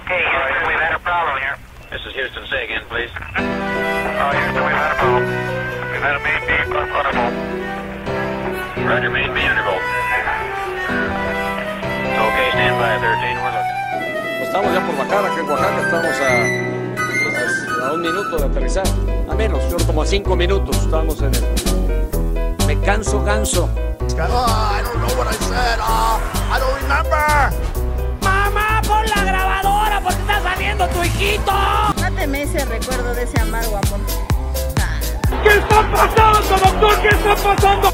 Okay, Houston, we've had a problem here. This is Houston. Say again, please. Oh, Houston, we've had a problem. We've had a main beam on undervolt. Roger, main B undervolt. Okay, stand by 13. We're looking. Estamos ya por bajar acá en Oaxaca, estamos a, a un minuto de aterrizar. A menos, yo como a cinco minutos estamos en el. Me canso, ganso. Oh, I don't know what I said. Oh, I don't remember. ¡Mamá, pon la grabadora porque está saliendo tu hijito! Máteme ese recuerdo de ese amargo amor. ¿Qué está pasando, doctor? ¿Qué está pasando?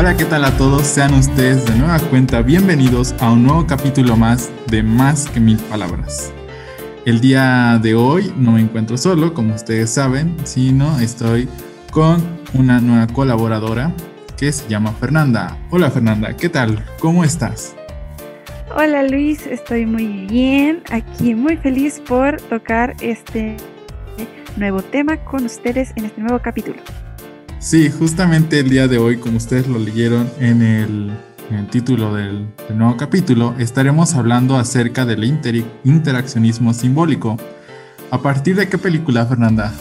Hola, ¿qué tal a todos? Sean ustedes de nueva cuenta bienvenidos a un nuevo capítulo más de Más que Mil Palabras. El día de hoy no me encuentro solo, como ustedes saben, sino estoy con una nueva colaboradora que se llama Fernanda. Hola Fernanda, ¿qué tal? ¿Cómo estás? Hola Luis, estoy muy bien, aquí muy feliz por tocar este nuevo tema con ustedes en este nuevo capítulo. Sí, justamente el día de hoy, como ustedes lo leyeron en el, título del, nuevo capítulo, estaremos hablando acerca del inter interaccionismo simbólico. ¿A partir de qué película, Fernanda?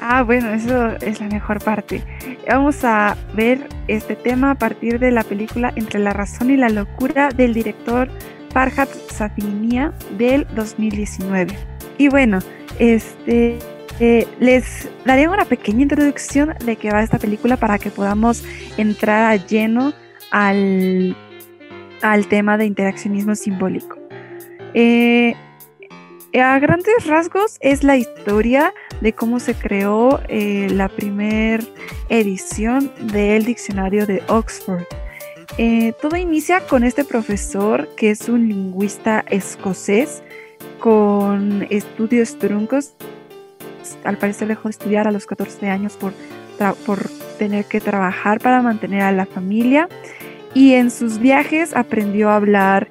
Ah, bueno, eso es la mejor parte. Vamos a ver este tema a partir de la película Entre la razón y la locura del director Farhad Safiniya del 2019. Y bueno, este eh, les daré una pequeña introducción de qué va esta película para que podamos entrar a lleno al, al tema de interaccionismo simbólico. Eh, a grandes rasgos es la historia de cómo se creó eh, la primera edición del diccionario de Oxford. Todo inicia con este profesor que es un lingüista escocés con estudios truncos al parecer dejó de estudiar a los 14 años por, por tener que trabajar para mantener a la familia y en sus viajes aprendió a hablar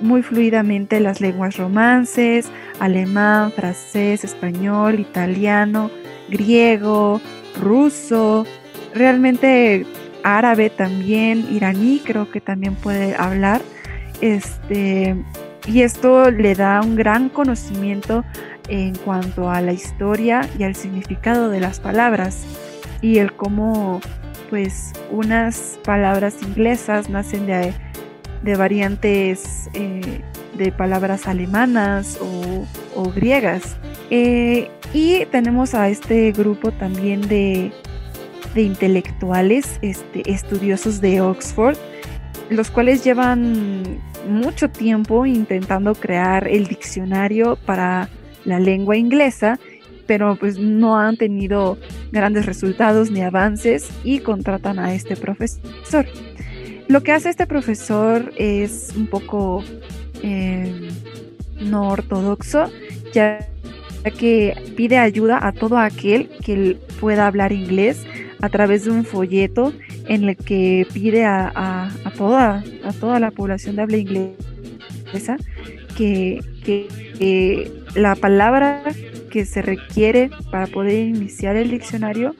muy fluidamente las lenguas romances, alemán, francés, español, italiano, griego, ruso, realmente árabe también, iraní creo que también puede hablar. Este, y esto le da un gran conocimiento en cuanto a la historia y al significado de las palabras y el cómo pues unas palabras inglesas nacen de, de variantes eh, de palabras alemanas o, griegas. Eh, y tenemos a este grupo también de, de intelectuales, este, estudiosos de Oxford, los cuales llevan mucho tiempo intentando crear el diccionario para la lengua inglesa, pero pues no han tenido grandes resultados ni avances y contratan a este profesor. Lo que hace este profesor es un poco eh, no ortodoxo, ya que pide ayuda a todo aquel que pueda hablar inglés a través de un folleto en el que pide a, a, toda, a toda la población de habla inglesa que, que la palabra que se requiere para poder iniciar el diccionario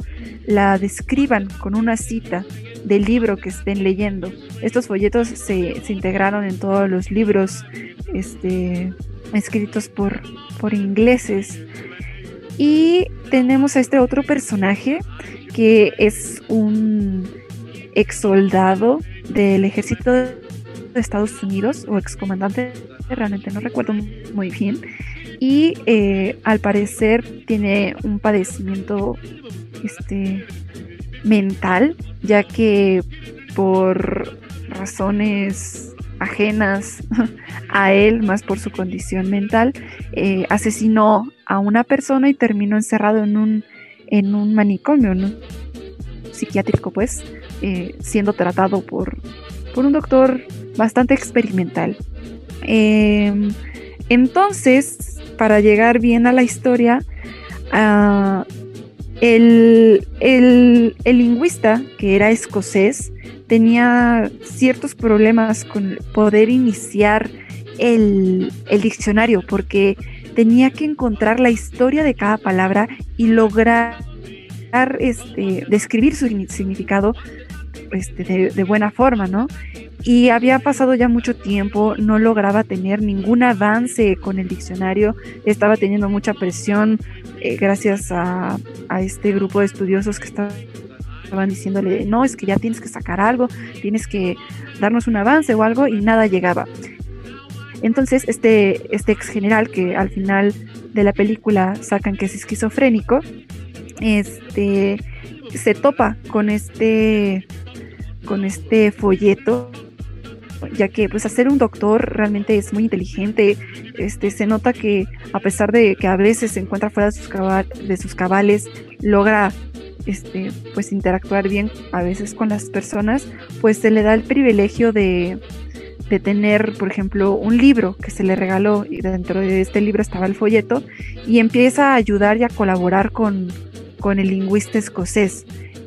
la describan con una cita del libro que estén leyendo. Estos folletos se, se integraron en todos los libros este, escritos por, por ingleses. Y tenemos a este otro personaje que es un ex soldado del ejército de Estados Unidos o excomandante, realmente no recuerdo muy bien, y eh, al parecer tiene un padecimiento este, mental, ya que por razones ajenas a él, más por su condición mental, eh, asesinó a una persona y terminó encerrado en un, en un manicomio, psiquiátrico, pues, eh, siendo tratado por, por un doctor bastante experimental. Em, entonces, para llegar bien a la historia, ah, el, el, lingüista, que era escocés, tenía ciertos problemas con poder iniciar el, el, diccionario porque tenía que encontrar la historia de cada palabra y lograr este, describir su significado este, de, buena forma, ¿no? Y había pasado ya mucho tiempo, no lograba tener ningún avance con el diccionario, estaba teniendo mucha presión eh, gracias a, este grupo de estudiosos que estaban diciéndole, no, es que ya tienes que sacar algo, tienes que darnos un avance o algo, y nada llegaba. Entonces, este, este ex general, que al final de la película sacan que es esquizofrénico, este, se topa con este con este folleto, ya que pues hacer un doctor realmente es muy inteligente, este, se nota que a pesar de que a veces se encuentra fuera de sus, de sus cabales, logra este, pues interactuar bien a veces con las personas, pues se le da el privilegio de, de tener, por ejemplo, un libro que se le regaló y dentro de este libro estaba el folleto y empieza a ayudar y a colaborar con, con el lingüista escocés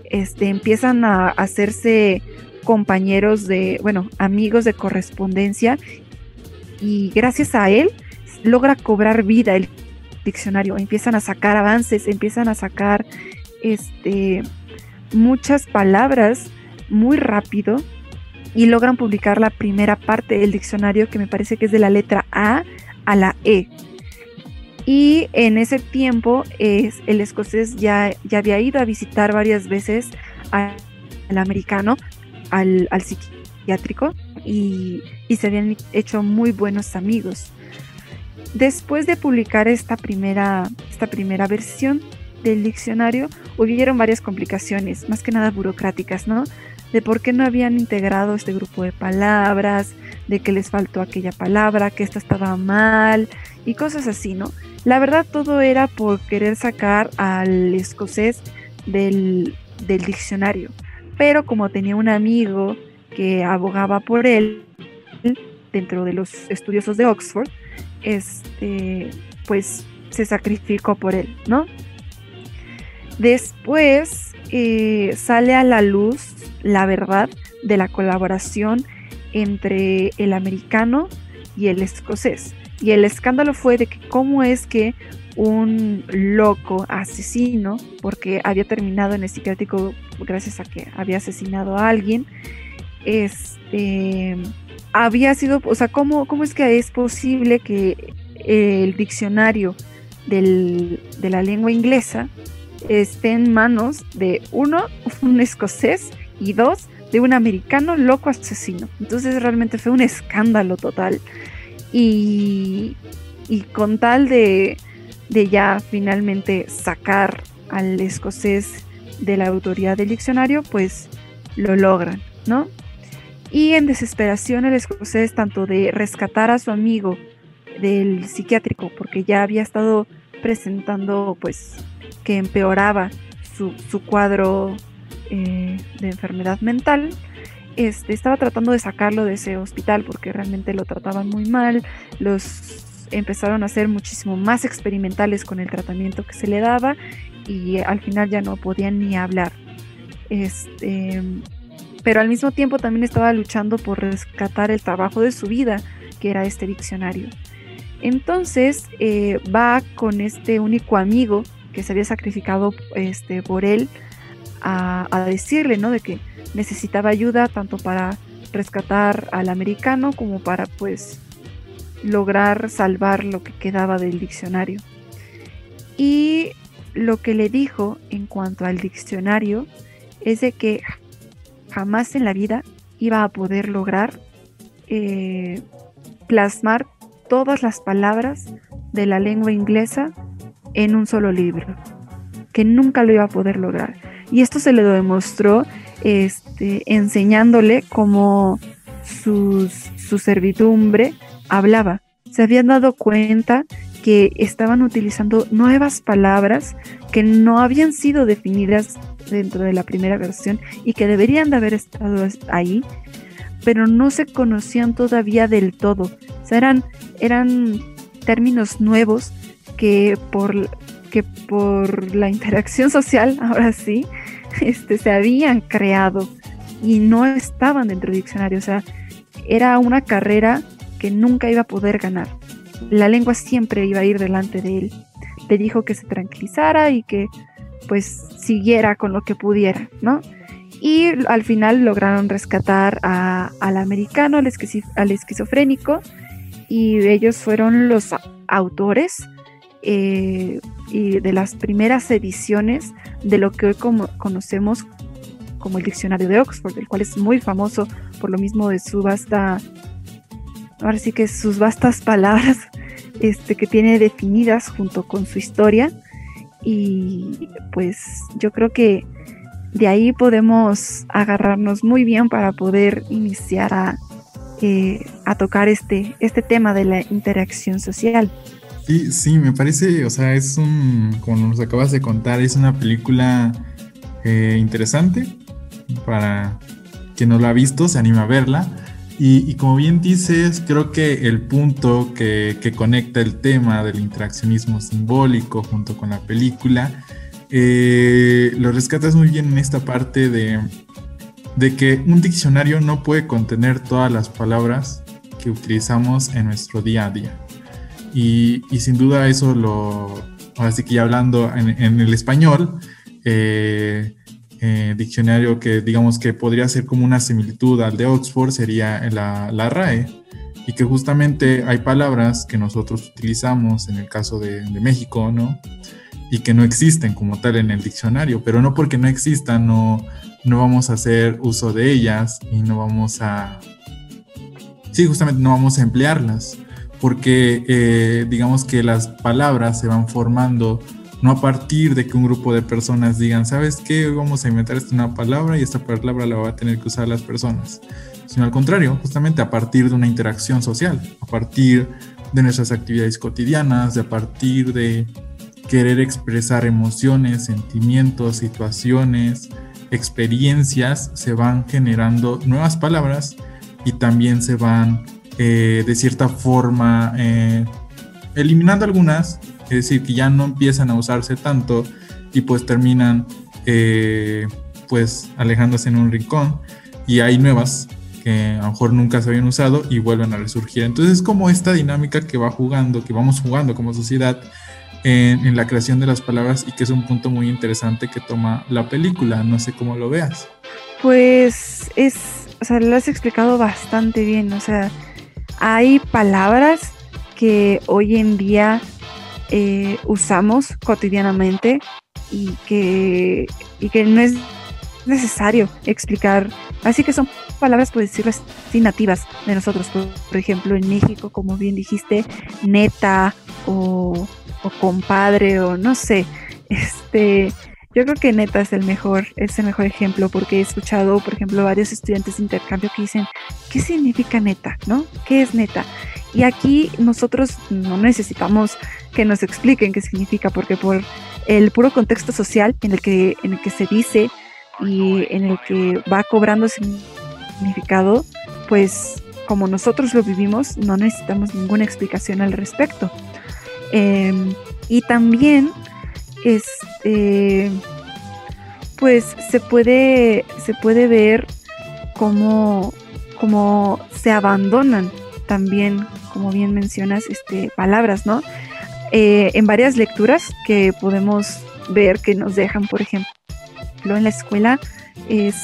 este, empiezan a hacerse compañeros de, bueno, amigos de correspondencia y gracias a él logra cobrar vida el diccionario, empiezan a sacar avances, empiezan a sacar este, muchas palabras muy rápido y logran publicar la primera parte del diccionario que me parece que es de la letra A a la E. Y en ese tiempo el escocés ya, ya había ido a visitar varias veces al, americano, al, psiquiátrico, y, se habían hecho muy buenos amigos. Después de publicar esta primera, esta primera versión del diccionario, hubieron varias complicaciones, más que nada burocráticas, ¿no? De por qué no habían integrado este grupo de palabras, de que les faltó aquella palabra, que esta estaba mal y cosas así, ¿no? La verdad todo era por querer sacar al escocés del, diccionario. Pero como tenía un amigo que abogaba por él dentro de los estudiosos de Oxford, este, pues se sacrificó por él, ¿no? Después eh, sale a la luz la verdad de la colaboración entre el americano y el escocés. Y el escándalo fue de que cómo es que un loco asesino, porque había terminado en el psiquiátrico gracias a que había asesinado a alguien, este, había sido, o sea, ¿cómo, cómo es que es posible que el diccionario de la lengua inglesa esté en manos de uno, un escocés, y dos, de un americano loco asesino? Entonces realmente fue un escándalo total. Y, con tal de, ya finalmente sacar al escocés de la autoridad del diccionario, pues lo logran, ¿no? Y en desesperación el escocés, tanto de rescatar a su amigo del psiquiátrico, porque ya había estado presentando, pues, que empeoraba su, cuadro eh, de enfermedad mental, este, estaba tratando de sacarlo de ese hospital porque realmente lo trataban muy mal, los empezaron a ser muchísimo más experimentales con el tratamiento que se le daba y al final ya no podían ni hablar. Este, pero al mismo tiempo también estaba luchando por rescatar el trabajo de su vida, que era este diccionario. Entonces eh, va con este único amigo que se había sacrificado este, por él a, a decirle, ¿no? De que necesitaba ayuda tanto para rescatar al americano como para pues lograr salvar lo que quedaba del diccionario. Y lo que le dijo en cuanto al diccionario es de que jamás en la vida iba a poder lograr eh, plasmar todas las palabras de la lengua inglesa en un solo libro, que nunca lo iba a poder lograr. Y esto se le demostró este, enseñándole cómo su servidumbre hablaba. Se habían dado cuenta que estaban utilizando nuevas palabras que no habían sido definidas dentro de la primera versión y que deberían de haber estado ahí, pero no se conocían todavía del todo. O sea, eran, eran términos nuevos que por, que por la interacción social, ahora sí, este, se habían creado y no estaban dentro del diccionario. O sea, era una carrera que nunca iba a poder ganar. La lengua siempre iba a ir delante de él. Le dijo que se tranquilizara y que pues siguiera con lo que pudiera, ¿no? Y al final lograron rescatar al americano, al, esquizofrénico, y ellos fueron los autores eh, y de las primeras ediciones de lo que hoy como, conocemos como el diccionario de Oxford, el cual es muy famoso por lo mismo de su vasta, ahora sí que sus vastas palabras este, que tiene definidas junto con su historia. Y pues yo creo que de ahí podemos agarrarnos muy bien para poder iniciar a, eh, a tocar este, este tema de la interacción social. Sí, sí, me parece, o sea, es un, como nos acabas de contar, es una película eh, interesante para quien no lo ha visto, se anima a verla. Y, como bien dices, creo que el punto que, conecta el tema del interaccionismo simbólico junto con la película, eh, lo rescatas muy bien en esta parte de, de que un diccionario no puede contener todas las palabras que utilizamos en nuestro día a día. Y, sin duda eso lo, así que ya hablando en, en el español, eh, eh, diccionario que digamos que podría ser como una similitud al de Oxford sería la, la, RAE y que justamente hay palabras que nosotros utilizamos en el caso de, de, México, ¿no? Y que no existen como tal en el diccionario, pero no porque no existan, no, no vamos a hacer uso de ellas y no vamos a... Sí, justamente no vamos a emplearlas, porque eh, digamos que las palabras se van formando no a partir de que un grupo de personas digan, ¿sabes qué? vamos a inventar esta una palabra y esta palabra la va a tener que usar las personas, sino al contrario, justamente a partir de una interacción social, a partir de nuestras actividades cotidianas, de a partir de querer expresar emociones, sentimientos, situaciones, experiencias, se van generando nuevas palabras y también se van eh, de cierta forma eh, eliminando algunas es decir, que ya no empiezan a usarse tanto y pues terminan eh, pues alejándose en un rincón y hay nuevas que a lo mejor nunca se habían usado y vuelven a resurgir. Entonces es como esta dinámica que va jugando, que vamos jugando como sociedad en, la creación de las palabras y que es un punto muy interesante que toma la película. No sé cómo lo veas. Pues es, o sea, lo has explicado bastante bien. O sea, hay palabras que hoy en día eh, usamos cotidianamente y que, y que no es necesario explicar. Así que son palabras, por decirlo así, nativas de nosotros. Por, ejemplo, en México, como bien dijiste, neta o, o, compadre o no sé. Este, yo creo que neta es el mejor, es el mejor ejemplo porque he escuchado, por ejemplo, varios estudiantes de intercambio que dicen, ¿qué significa neta? ¿No? ¿Qué es neta? Y aquí nosotros no necesitamos que nos expliquen qué significa, porque por el puro contexto social en el que, en el que se dice y en el que va cobrando significado, pues como nosotros lo vivimos, no necesitamos ninguna explicación al respecto. Em, y también, este, pues se puede, se puede ver cómo, se abandonan también como bien mencionas, este, palabras, ¿no? Eh, en varias lecturas que podemos ver que nos dejan, por ejemplo, en la escuela, es,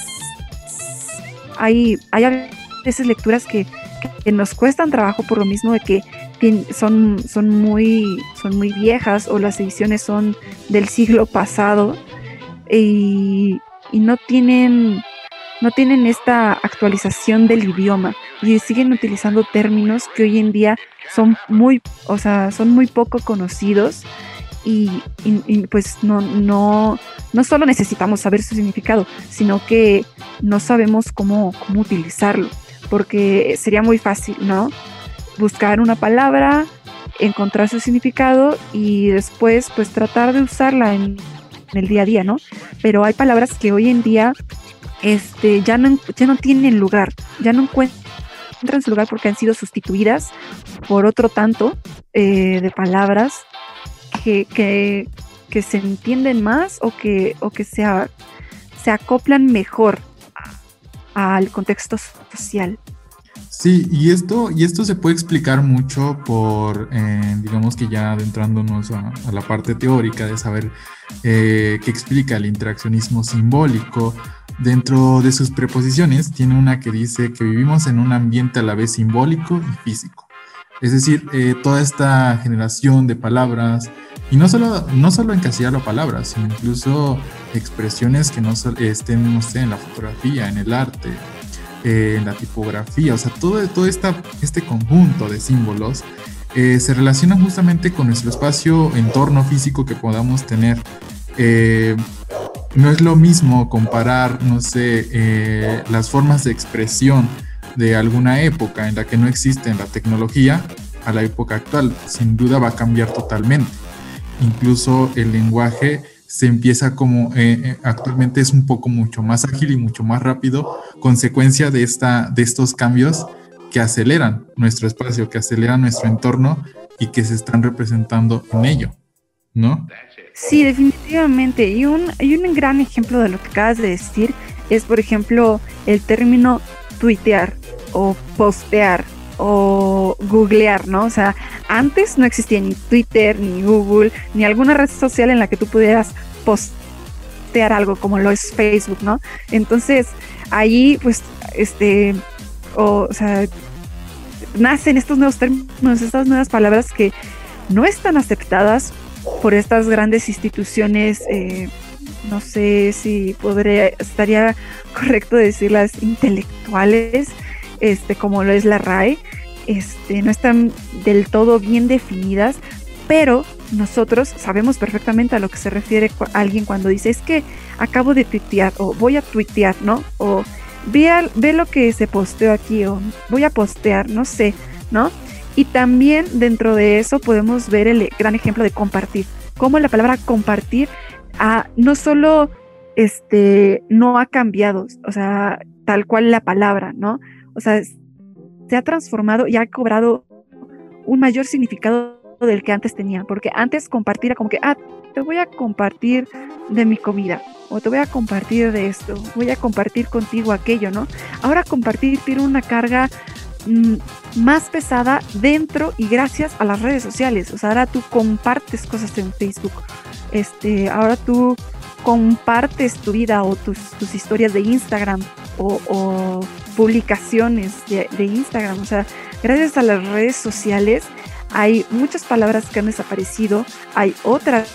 hay, hay veces lecturas que, nos cuestan trabajo por lo mismo de que son, son, muy, son muy viejas o las ediciones son del siglo pasado y, y no tienen no tienen esta actualización del idioma y siguen utilizando términos que hoy en día son muy, o sea, son muy poco conocidos y, pues no, no, no solo necesitamos saber su significado, sino que no sabemos cómo, cómo utilizarlo. porque sería muy fácil, ¿no? Buscar una palabra, encontrar su significado y después pues tratar de usarla en, el día a día, ¿no? Pero hay palabras que hoy en día este, ya, no, ya no tienen lugar, ya no encuentran su lugar porque han sido sustituidas por otro tanto eh, de palabras que, que, que, se entienden más o que, o que se, se acoplan mejor al contexto social. Sí, y esto, y esto se puede explicar mucho por, eh, digamos que ya adentrándonos a, la parte teórica de saber eh, qué explica el interaccionismo simbólico. Dentro de sus preposiciones tiene una que dice que vivimos en un ambiente a la vez simbólico y físico. Es decir, eh, toda esta generación de palabras, y no solo, no solo encasillar las palabras, sino incluso expresiones que no estén, en la fotografía, en el arte, eh, la tipografía, o sea, todo, todo esta, este conjunto de símbolos eh, se relaciona justamente con nuestro espacio, entorno físico que podamos tener. Eh, no es lo mismo comparar, no sé, las formas de expresión de alguna época en la que no existe la tecnología a la época actual. Sin duda va a cambiar totalmente. Incluso el lenguaje se empieza como eh, eh, actualmente es un poco mucho más ágil y mucho más rápido, consecuencia de, esta, de estos cambios que aceleran nuestro espacio, que aceleran nuestro entorno y que se están representando en ello, ¿no? Sí, definitivamente. Y un, y un gran ejemplo de lo que acabas de decir es, por ejemplo, el término tuitear o postear o googlear, ¿no? O sea, antes no existía ni Twitter, ni Google, ni alguna red social en la que tú pudieras postear algo como lo es Facebook, ¿no? Entonces, ahí, pues, este, o, sea, nacen estos nuevos términos, estas nuevas palabras que no están aceptadas por estas grandes instituciones, eh, no sé si podría, estaría correcto decirlas intelectuales, este, como lo es la RAE, este, no están del todo bien definidas, pero nosotros sabemos perfectamente a lo que se refiere alguien cuando dice es que acabo de tuitear o voy a tuitear, ¿no? O ve, ve lo que se posteó aquí o voy a postear, no sé, ¿no? Y también dentro de eso podemos ver el gran ejemplo de compartir, cómo la palabra compartir ah, no solo este, no ha cambiado, o sea, tal cual la palabra, ¿no? O sea, se ha transformado y ha cobrado un mayor significado del que antes tenía, porque antes compartir era como que, ah, te voy a compartir de mi comida, o te voy a compartir de esto, voy a compartir contigo aquello, ¿no? Ahora compartir tiene una carga mm, más pesada dentro y gracias a las redes sociales, o sea, ahora tú compartes cosas en Facebook, este, ahora tú compartes tu vida o tus, tus historias de Instagram o, publicaciones de, Instagram. O sea, gracias a las redes sociales hay muchas palabras que han desaparecido, hay otras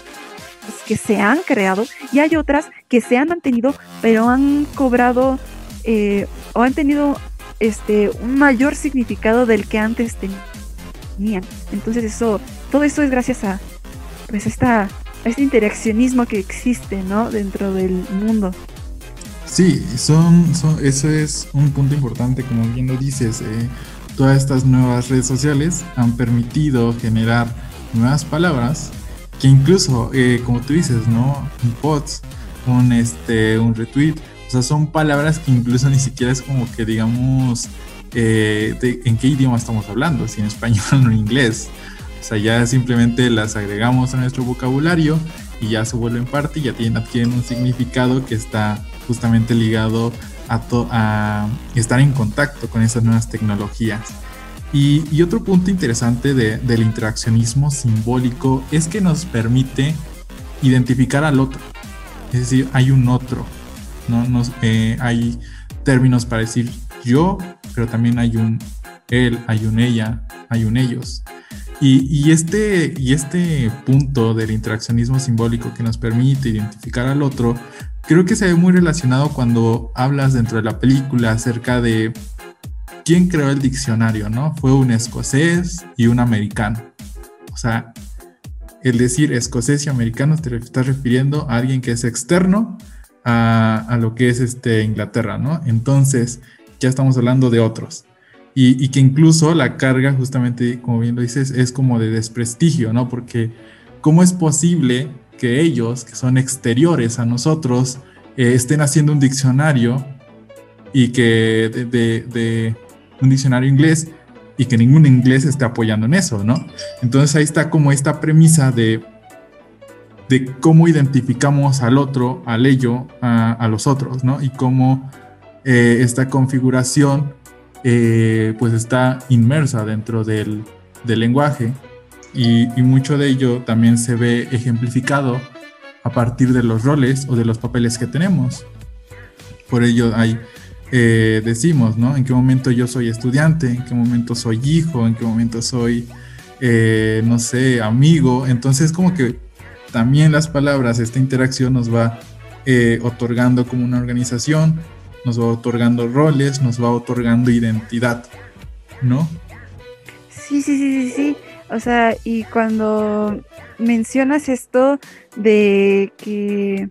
que se han creado y hay otras que se han mantenido, pero han cobrado eh, o han tenido este un mayor significado del que antes tenían. Entonces eso, todo eso es gracias a pues esta, este interaccionismo que existe, ¿no? Dentro del mundo. Sí, son, eso es un punto importante, como bien lo dices. Eh, todas estas nuevas redes sociales han permitido generar nuevas palabras que incluso, eh, como tú dices, ¿no? Un post, un, este, un retweet, o sea, son palabras que incluso ni siquiera es como que digamos eh, en qué idioma estamos hablando, si en español o en inglés. O sea, ya simplemente las agregamos a nuestro vocabulario y ya se vuelven parte y ya tienen, adquieren un significado que está justamente ligado a, estar en contacto con esas nuevas tecnologías. Y, otro punto interesante del interaccionismo simbólico es que nos permite identificar al otro. Es decir, hay un otro. ¿no? Nos, eh, hay términos para decir yo, pero también hay un él, hay un ella, hay un ellos. Y, este, y este punto del interaccionismo simbólico que nos permite identificar al otro creo que se ve muy relacionado cuando hablas dentro de la película acerca de quién creó el diccionario, ¿no? Fue un escocés y un americano. O sea, el decir escocés y americano te estás refiriendo a alguien que es externo a, a lo que es este Inglaterra, ¿no? Entonces, ya estamos hablando de otros. Y, y, que incluso la carga, justamente, como bien lo dices, es como de desprestigio, ¿no? Porque ¿cómo es posible que ellos, que son exteriores a nosotros, eh, estén haciendo un diccionario y que de, un diccionario inglés y que ningún inglés esté apoyando en eso, ¿no? Entonces ahí está como esta premisa de, de cómo identificamos al otro, al ello, a, a los otros, ¿no? Y cómo eh, esta configuración eh, pues está inmersa dentro del, del lenguaje y, mucho de ello también se ve ejemplificado a partir de los roles o de los papeles que tenemos. Por ello hay, eh, decimos, ¿no? En qué momento yo soy estudiante, en qué momento soy hijo, en qué momento soy, eh, no sé, amigo. Entonces como que también las palabras, esta interacción nos va eh, otorgando como una organización, nos va otorgando roles, nos va otorgando identidad, ¿no? Sí, sí, sí, sí, sí. O sea, y cuando mencionas esto de que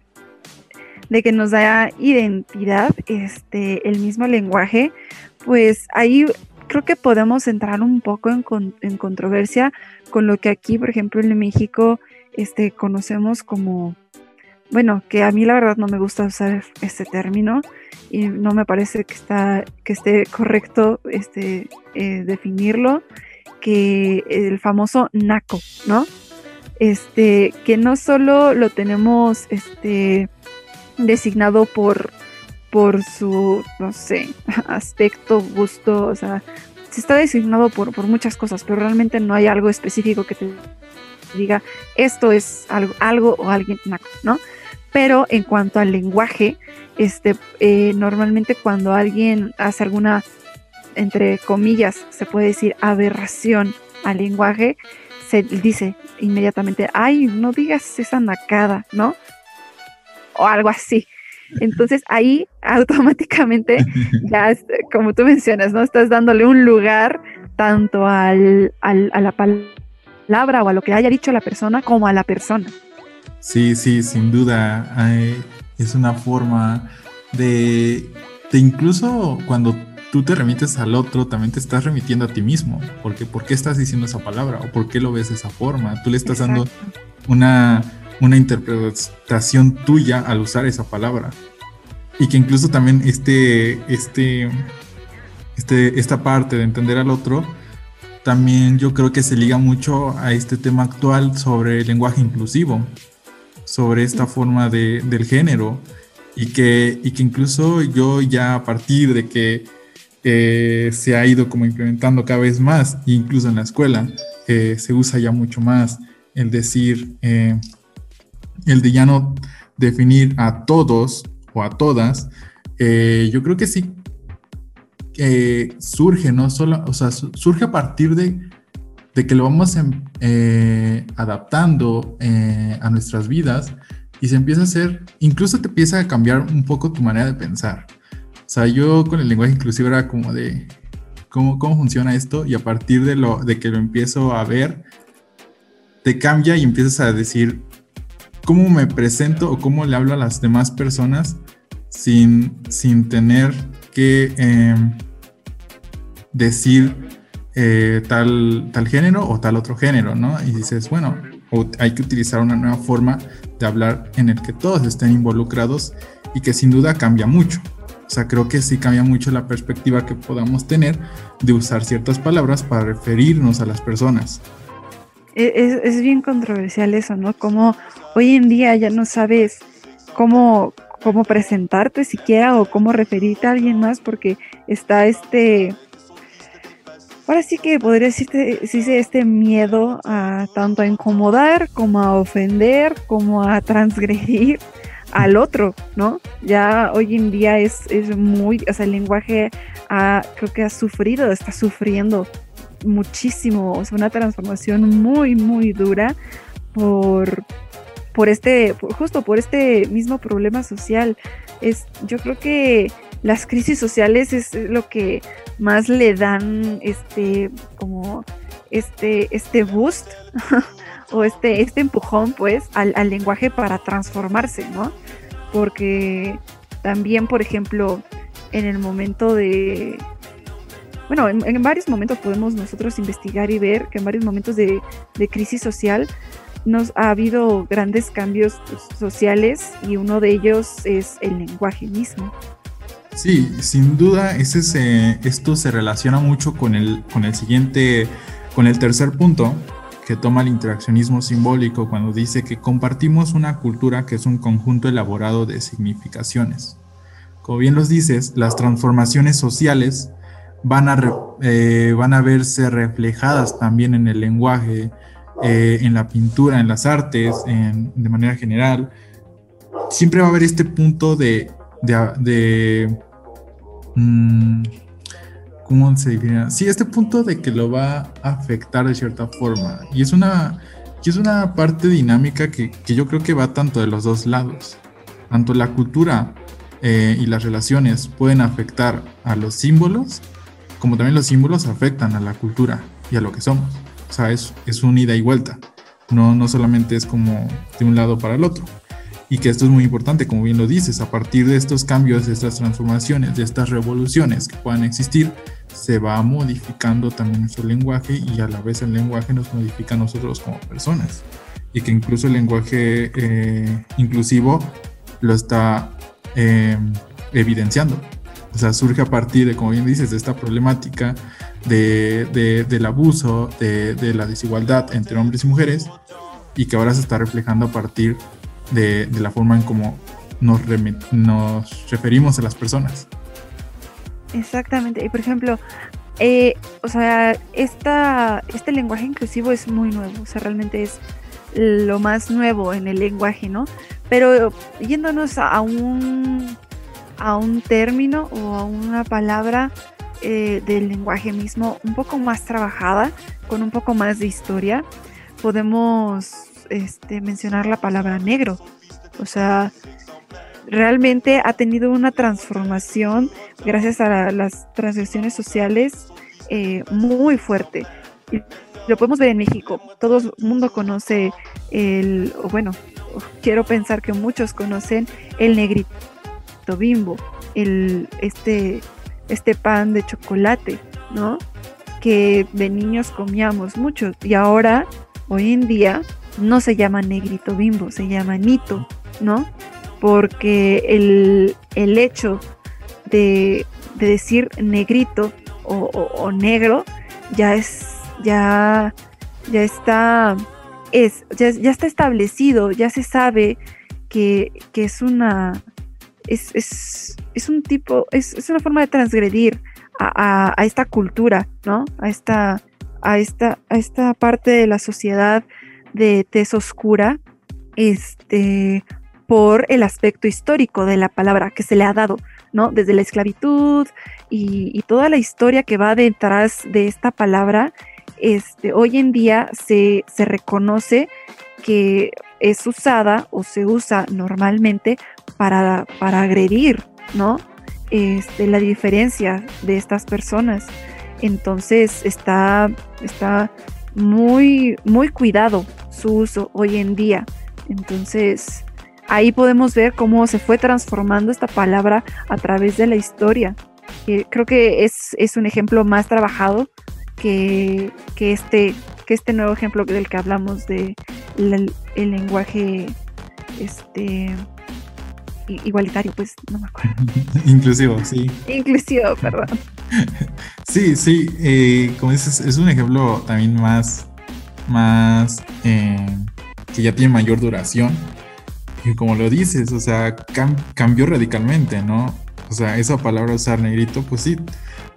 de que nos da identidad este el mismo lenguaje, pues ahí creo que podemos entrar un poco en, en controversia con lo que aquí, por ejemplo, en México este conocemos como bueno, que a mí la verdad no me gusta usar este término y no me parece que está que esté correcto este eh, definirlo que el famoso naco, ¿no? Este, que no solo lo tenemos este, designado por, por su, no sé, aspecto, gusto, o sea, se está designado por, por muchas cosas, pero realmente no hay algo específico que te diga esto es algo, algo o alguien naco, ¿no? Pero en cuanto al lenguaje, este, eh, normalmente cuando alguien hace alguna entre comillas, se puede decir aberración al lenguaje, se dice inmediatamente, ay, no digas esa nacada, ¿no? O algo así. Entonces ahí automáticamente, ya como tú mencionas, ¿no? Estás dándole un lugar tanto al, al, a la palabra o a lo que haya dicho la persona como a la persona. Sí, sí, sin duda. es una forma de, de incluso cuando tú te remites al otro, también te estás remitiendo a ti mismo. Porque, ¿Por qué estás diciendo esa palabra? ¿O por qué lo ves de esa forma? Tú le estás Exacto. dando una, una interpretación tuya al usar esa palabra. Y que incluso también este, este, este, esta parte de entender al otro, también yo creo que se liga mucho a este tema actual sobre el lenguaje inclusivo, sobre esta forma de, del género. Y que, y que incluso yo ya a partir de que eh, se ha ido como implementando cada vez más, incluso en la escuela, eh, se usa ya mucho más el decir, eh, el de ya no definir a todos o a todas, yo creo que sí surge, ¿no? Solo, o sea, surge a partir de, de que lo vamos en, adaptando a nuestras vidas y se empieza a hacer, incluso te empieza a cambiar un poco tu manera de pensar. O sea, yo con el lenguaje inclusivo era como de cómo, cómo funciona esto y a partir de, lo, de que lo empiezo a ver, te cambia y empiezas a decir cómo me presento o cómo le hablo a las demás personas sin, sin tener que eh, decir eh, tal, tal género o tal otro género, ¿no? Y dices, bueno, hay que utilizar una nueva forma de hablar en el que todos estén involucrados y que sin duda cambia mucho. O sea, creo que sí cambia mucho la perspectiva que podamos tener de usar ciertas palabras para referirnos a las personas. E, es, es bien controversial eso, ¿no? Como hoy en día ya no sabes cómo, cómo presentarte siquiera o cómo referirte a alguien más porque está este... Ahora sí que podría decirte, este miedo a tanto a incomodar como a ofender, como a transgredir al otro, ¿no? Ya hoy en día es, es muy, o sea, el lenguaje ha, creo que ha sufrido, está sufriendo muchísimo, o sea, una transformación muy, muy dura por, por este, justo por este mismo problema social. Es, yo creo que las crisis sociales es lo que más le dan este, como este, este boost o este, este empujón pues al, al, lenguaje para transformarse, ¿no? Porque también, por ejemplo, en el momento de... Bueno, en, varios momentos podemos nosotros investigar y ver que en varios momentos de, de crisis social nos ha habido grandes cambios sociales y uno de ellos es el lenguaje mismo. Sí, sin duda ese esto se relaciona mucho con el, con el siguiente, con el tercer punto que toma el interaccionismo simbólico cuando dice que compartimos una cultura que es un conjunto elaborado de significaciones. Como bien los dices, las transformaciones sociales van a, eh, van a verse reflejadas también en el lenguaje, eh, en la pintura, en las artes, de manera general. Siempre va a haber este punto de, de Mm, ¿Cómo se define? Sí, este punto de que lo va a afectar de cierta forma. Y es una, es una parte dinámica que, yo creo que va tanto de los dos lados. Tanto la cultura eh, y las relaciones pueden afectar a los símbolos, como también los símbolos afectan a la cultura y a lo que somos. O sea, es, es un ida y vuelta. No, no solamente es como de un lado para el otro y que esto es muy importante, como bien lo dices, a partir de estos cambios, de estas transformaciones, de estas revoluciones que puedan existir, se va modificando también nuestro lenguaje y a la vez el lenguaje nos modifica a nosotros como personas y que incluso el lenguaje eh, inclusivo lo está em, evidenciando. O sea, surge a partir de, como bien dices, de esta problemática de, del abuso, de, de la desigualdad entre hombres y mujeres y que ahora se está reflejando a partir de, la forma en cómo nos, referimos a las personas. Exactamente. Y por ejemplo, eh, o sea, esta, este lenguaje inclusivo es muy nuevo, o sea, realmente es lo más nuevo en el lenguaje, ¿no? Pero yéndonos a un, a un término o a una palabra eh, del lenguaje mismo un poco más trabajada, con un poco más de historia, podemos este, mencionar la palabra negro. O sea, realmente ha tenido una transformación gracias a las transacciones sociales eh, muy fuerte. Lo podemos ver en México. Todo el mundo conoce el, bueno, quiero pensar que muchos conocen el negrito bimbo, el, este, este pan de chocolate, ¿no? Que de niños comíamos mucho y ahora, hoy en día, no se llama negrito bimbo, se llama nito, ¿no? Porque el, hecho de, decir negrito o, negro ya es, ya, ya está, es, ya, está establecido, ya se sabe que, es una, es, es, un tipo, es, es, una forma de transgredir a, a, esta cultura, ¿no? A esta, a esta, a esta parte de la sociedad de tez oscura este, por el aspecto histórico de la palabra que se le ha dado, ¿no? Desde la esclavitud y, toda la historia que va detrás de esta palabra, este, hoy en día se, reconoce que es usada o se usa normalmente para, para agredir, ¿no? Este, la diferencia de estas personas. Entonces está, está muy, muy cuidado su uso hoy en día. Entonces, ahí podemos ver cómo se fue transformando esta palabra a través de la historia. creo que es, es, un ejemplo más trabajado que, que, este, que este nuevo ejemplo del que hablamos de el lenguaje este igualitario, pues no me acuerdo. Inclusivo, sí. Inclusivo, perdón. sí, sí, eh, como dices, es un ejemplo también más, más, eh, que ya tiene mayor duración. Y como lo dices, o sea, cambió radicalmente, ¿no? O sea, esa palabra usar negrito, pues sí,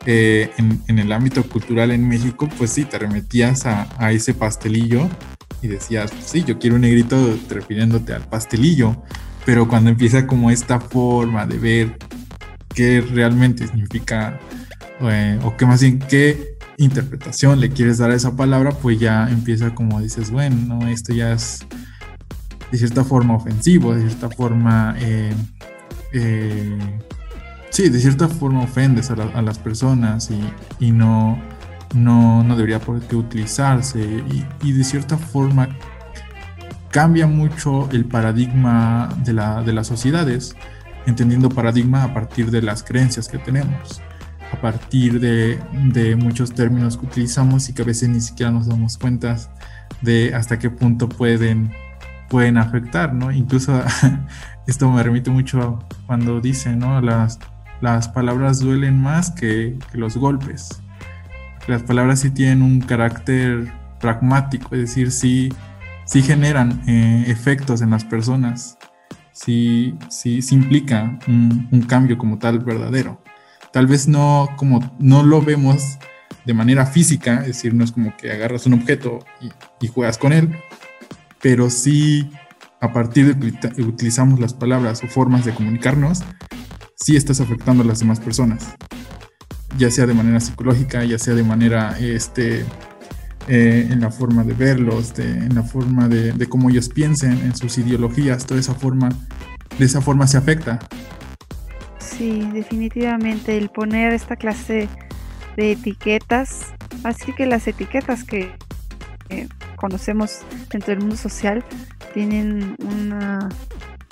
eh, en, el ámbito cultural en México, pues sí, te remetías a, a ese pastelillo y decías, pues sí, yo quiero un negrito refiriéndote al pastelillo, pero cuando empieza como esta forma de ver qué realmente significa, eh, o qué más bien, qué interpretación le quieres dar a esa palabra, pues ya empieza como dices, bueno, esto ya es de cierta forma ofensivo, de cierta forma, eh, eh, sí, de cierta forma ofendes a, las personas y, no, no, no, debería por qué utilizarse y, y de cierta forma cambia mucho el paradigma de, la, de las sociedades entendiendo paradigma a partir de las creencias que tenemos, a partir de, de muchos términos que utilizamos y que a veces ni siquiera nos damos cuenta de hasta qué punto pueden, pueden afectar, ¿no? Incluso esto me remite mucho cuando dicen, ¿no? Las, las palabras duelen más que, que los golpes. Las palabras sí tienen un carácter pragmático, es decir, sí, sí generan eh, efectos en las personas, sí, sí, implica un, un, cambio como tal verdadero. Tal vez no como no lo vemos de manera física, es decir, no es como que agarras un objeto y, y juegas con él, pero sí a partir de que utilizamos las palabras o formas de comunicarnos, sí estás afectando a las demás personas, ya sea de manera psicológica, ya sea de manera este, eh, en la forma de verlos, de, en la forma de, de, cómo ellos piensen, en sus ideologías, toda esa forma, de esa forma se afecta. Sí, definitivamente el poner esta clase de etiquetas, así que las etiquetas que conocemos dentro del mundo social tienen una,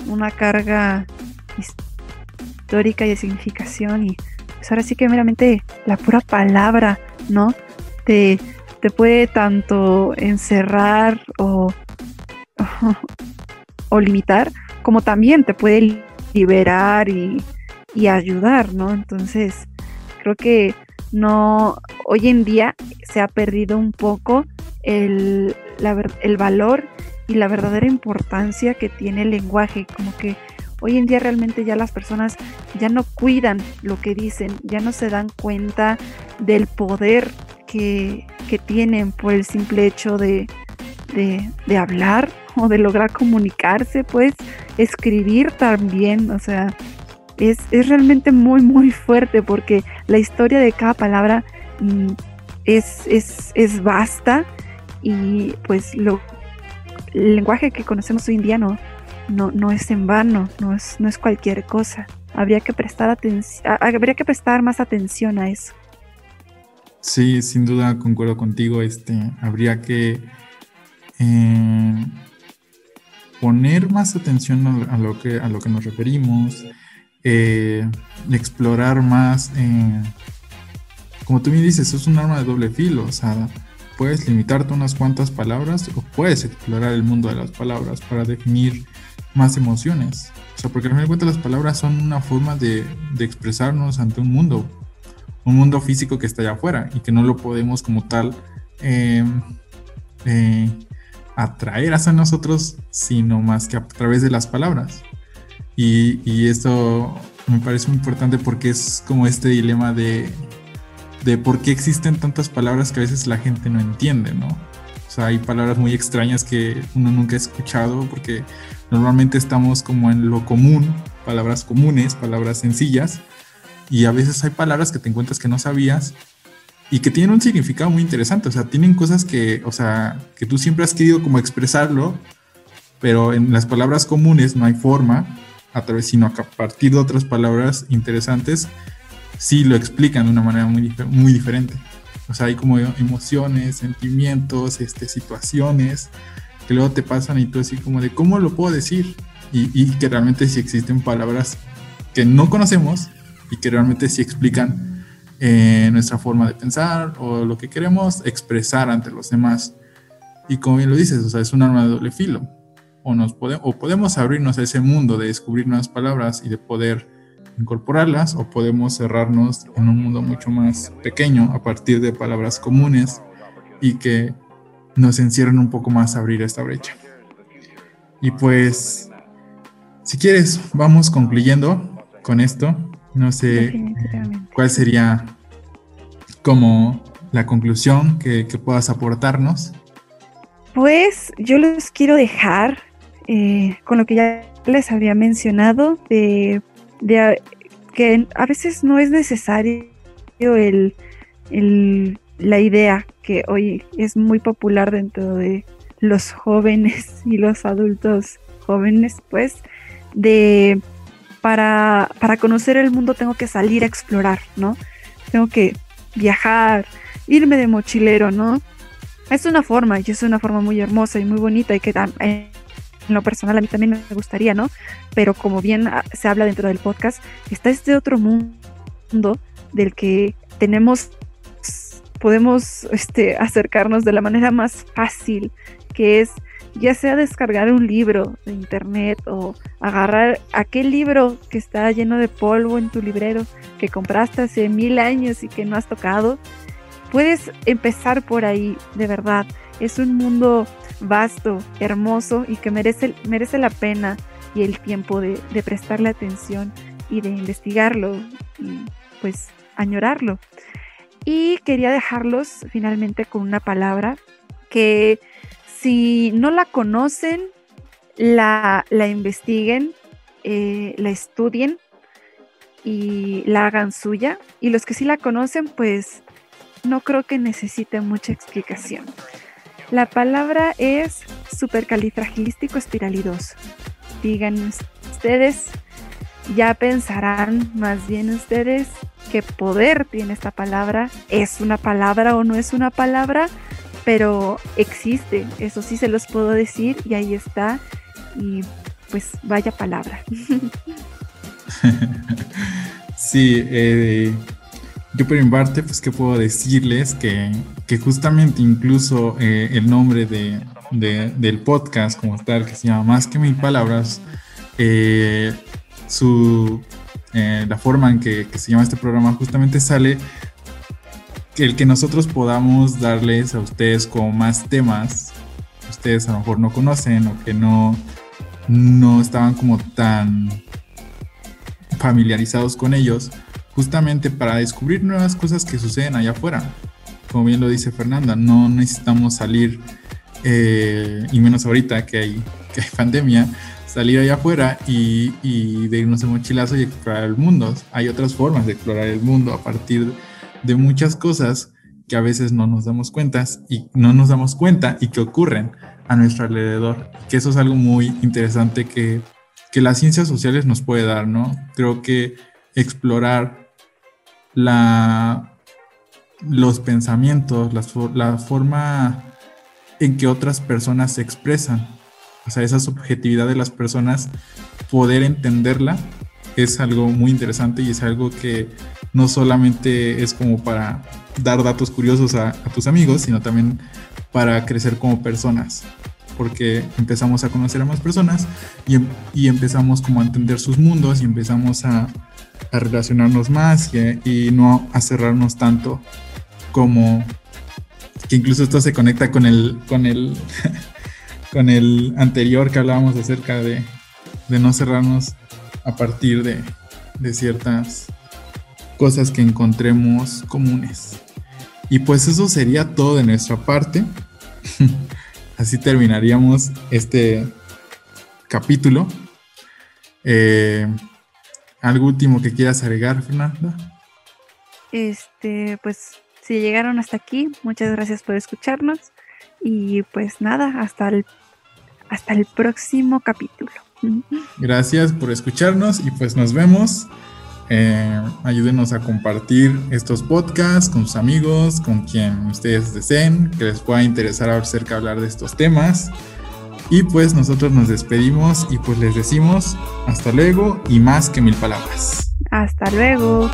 una carga histórica y de significación y pues ahora sí que meramente la pura palabra, ¿no? Te, te puede tanto encerrar o, o, limitar, como también te puede liberar y, y, ayudar, ¿no? Entonces, creo que no, hoy en día se ha perdido un poco el, la, el valor y la verdadera importancia que tiene el lenguaje, como que hoy en día realmente ya las personas ya no cuidan lo que dicen, ya no se dan cuenta del poder que, tienen por el simple hecho de, de, hablar o de lograr comunicarse, pues escribir también, o sea, es, es, realmente muy, muy fuerte porque la historia de cada palabra mm, es, es, es vasta y pues lo, el lenguaje que conocemos hoy en día no, no, no es en vano, no es, no es cualquier cosa. Habría que prestar habría que prestar más atención a eso. Sí, sin duda concuerdo contigo. Este, habría que eh, poner más atención a, lo que a lo que nos referimos, eh, explorar más. Eh, como tú me dices, es un arma de doble filo. O sea, puedes limitarte unas cuantas palabras o puedes explorar el mundo de las palabras para definir más emociones. O sea, porque al final de cuentas las palabras son una forma de, de, expresarnos ante un mundo, un mundo físico que está allá afuera y que no lo podemos como tal eh, eh, atraer hacia nosotros, sino más que a través de las palabras. Y, y esto me parece muy importante porque es como este dilema de, de por qué existen tantas palabras que a veces la gente no entiende, ¿no? O sea, hay palabras muy extrañas que uno nunca ha escuchado porque normalmente estamos como en lo común, palabras comunes, palabras sencillas, y a veces hay palabras que te encuentras que no sabías y que tienen un significado muy interesante, o sea, tienen cosas que, o sea, que tú siempre has querido como expresarlo, pero en las palabras comunes no hay forma, a través, sino a partir de otras palabras interesantes, sí lo explican de una manera muy, muy diferente. O sea, hay como emociones, sentimientos, este, situaciones que luego te pasan y tú así como de, ¿cómo lo puedo decir? Y, y que realmente sí existen palabras que no conocemos y que realmente sí explican eh, nuestra forma de pensar o lo que queremos expresar ante los demás. Y como bien lo dices, o sea, es un arma de doble filo. O, nos pode o podemos abrirnos a ese mundo de descubrir nuevas palabras y de poder incorporarlas, o podemos cerrarnos en un mundo mucho más pequeño a partir de palabras comunes y que nos encierran un poco más a abrir esta brecha. Y pues, si quieres, vamos concluyendo con esto. No sé cuál sería como la conclusión que, que, puedas aportarnos. Pues yo les quiero dejar eh, con lo que ya les había mencionado, de, de que a veces no es necesario el, el, la idea que hoy es muy popular dentro de los jóvenes y los adultos jóvenes, pues, de para, para conocer el mundo tengo que salir a explorar, ¿no? Tengo que viajar, irme de mochilero, ¿no? Es una forma, y es una forma muy hermosa y muy bonita y que lo personal a mí también me gustaría, ¿no? Pero como bien ah, se habla dentro del podcast, está este otro mundo del que tenemos, podemos este, acercarnos de la manera más fácil, que es ya sea descargar un libro de internet o agarrar aquel libro que está lleno de polvo en tu librero que compraste hace mil años y que no has tocado, puedes empezar por ahí, de verdad. Es un mundo vasto, hermoso y que merece, merece la pena y el tiempo de, de prestarle atención y de investigarlo y pues añorarlo. Y quería dejarlos finalmente con una palabra que si no la conocen, la, investiguen, eh, la estudien y la hagan suya. Y los que sí la conocen, pues no creo que necesite mucha explicación. La palabra es supercalifragilístico espiralidoso. Digan ustedes, ya pensarán más bien ustedes qué poder tiene esta palabra. ¿Es una palabra o no es una palabra? Pero existe, eso sí se los puedo decir y ahí está y pues vaya palabra. sí, eh, yo por mi parte, pues que puedo decirles que, justamente incluso eh, el nombre de, del podcast como tal, que se llama Más que mil palabras, eh, su, la forma en que, que se llama este programa justamente sale el que nosotros podamos darles a ustedes como más temas que ustedes a lo mejor no conocen o que no, no estaban como tan familiarizados con ellos, justamente para descubrir nuevas cosas que suceden allá afuera. Como bien lo dice Fernanda, no necesitamos salir, eh, y menos ahorita que hay, que hay pandemia, salir allá afuera y, y de irnos de mochilazo y explorar el mundo. Hay otras formas de explorar el mundo a partir de de muchas cosas que a veces no nos damos cuenta y no nos damos cuenta y que ocurren a nuestro alrededor. Que eso es algo muy interesante que, que las ciencias sociales nos puede dar, ¿no? Creo que explorar la, los pensamientos, la, la forma en que otras personas se expresan, o sea, esa subjetividad de las personas, poder entenderla es algo muy interesante y es algo que no solamente es como para dar datos curiosos a, tus amigos, sino también para crecer como personas, porque empezamos a conocer a más personas y, em, empezamos como a entender sus mundos y empezamos a, relacionarnos más y, no a cerrarnos tanto como que incluso esto se conecta con el con el con el anterior que hablábamos acerca de, de no cerrarnos a partir de, de ciertas cosas que encontremos comunes. Y pues eso sería todo de nuestra parte. Así terminaríamos este capítulo. Eh, ¿Algo último que quieras agregar, Fernanda? Este, pues si llegaron hasta aquí, muchas gracias por escucharnos. Y pues nada, hasta el, hasta el próximo capítulo. Gracias por escucharnos y pues nos vemos. Eh, ayúdenos a compartir estos podcasts con sus amigos, con quien ustedes deseen, que les pueda interesar acerca de hablar de estos temas. Y pues nosotros nos despedimos y pues les decimos hasta luego y más que mil palabras. Hasta luego.